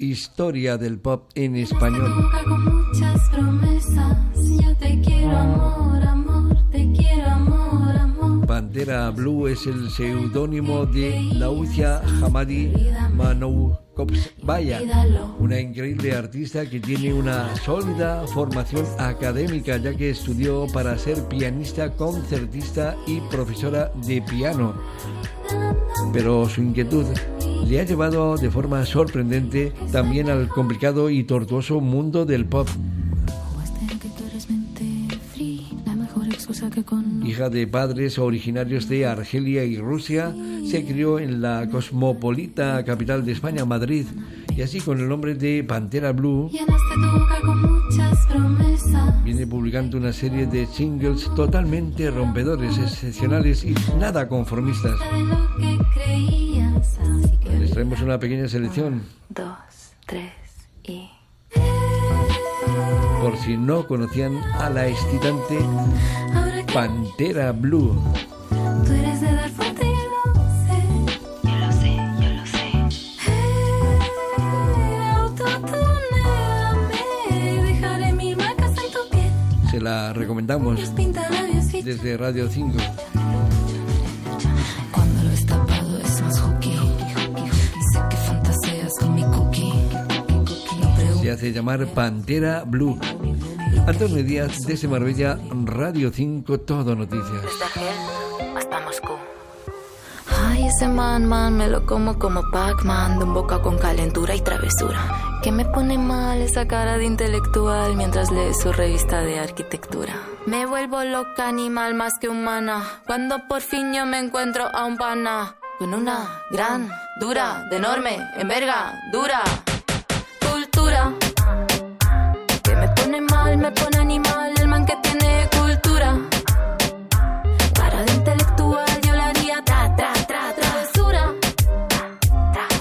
historia del pop en español. Con muchas promesas, yo te quiero amor, amor, te quiero amor, amor. Pantera Blue es el seudónimo de Laucia Hamadi Manoukovskaya, una increíble artista que tiene una sólida formación académica ya que estudió para ser pianista, concertista y profesora de piano. Pero su inquietud le ha llevado de forma sorprendente también al complicado y tortuoso mundo del pop. Hija de padres originarios de Argelia y Rusia, se crió en la cosmopolita capital de España, Madrid, y así con el nombre de Pantera Blue, viene publicando una serie de singles totalmente rompedores, excepcionales y nada conformistas. Les traemos una pequeña selección. Dos, tres y... Por si no conocían a la excitante Pantera Blue. Tú eres de dar fuerte yo lo sé. Yo lo sé, yo lo sé. Autotuneame, dejaré mil marcas en tu piel. Se la recomendamos desde Radio 5. Hace llamar Pantera Blue. Antonio Díaz desde Marbella, Radio 5, Todo Noticias. Ay, ese man, man, me lo como como Pac-Man, de un boca con calentura y travesura. Que me pone mal esa cara de intelectual mientras lee su revista de arquitectura. Me vuelvo loca, animal más que humana, cuando por fin yo me encuentro a un pana. Con una gran, dura, de enorme, envergadura. Cultura. Me pone animal, el man que tiene cultura. Cara de intelectual, yo la haría tra, tra, tra, travesura.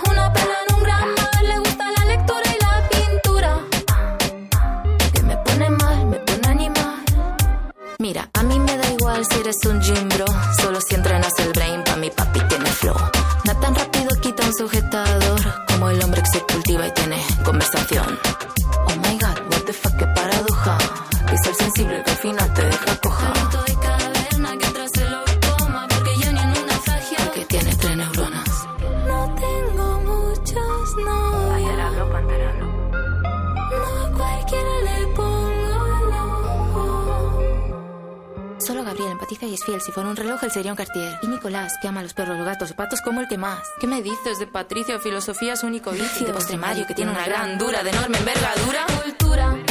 Una pela en un gran mar, le gusta la lectura y la pintura. Que me pone mal, me pone animal. Mira, a mí me da igual si eres un gym bro. Solo si entrenas el brain, pa' mi papi tiene flow. No tan rápido quita un sujetador Gabriel empatiza y es fiel. Si fuera un reloj, él sería un Cartier. Y Nicolás, que ama a los perros, los gatos, los patos como el que más. ¿Qué me dices de Patricia? Filosofía es único vicio. De postre Mario, que tiene una gran dura, de enorme envergadura. Cultura.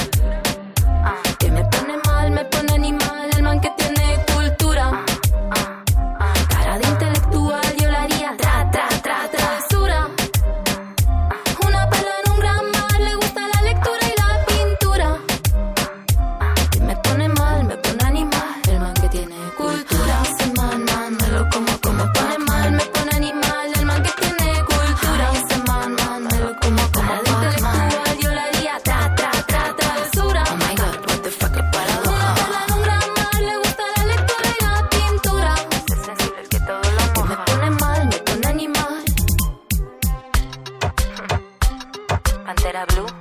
Blue.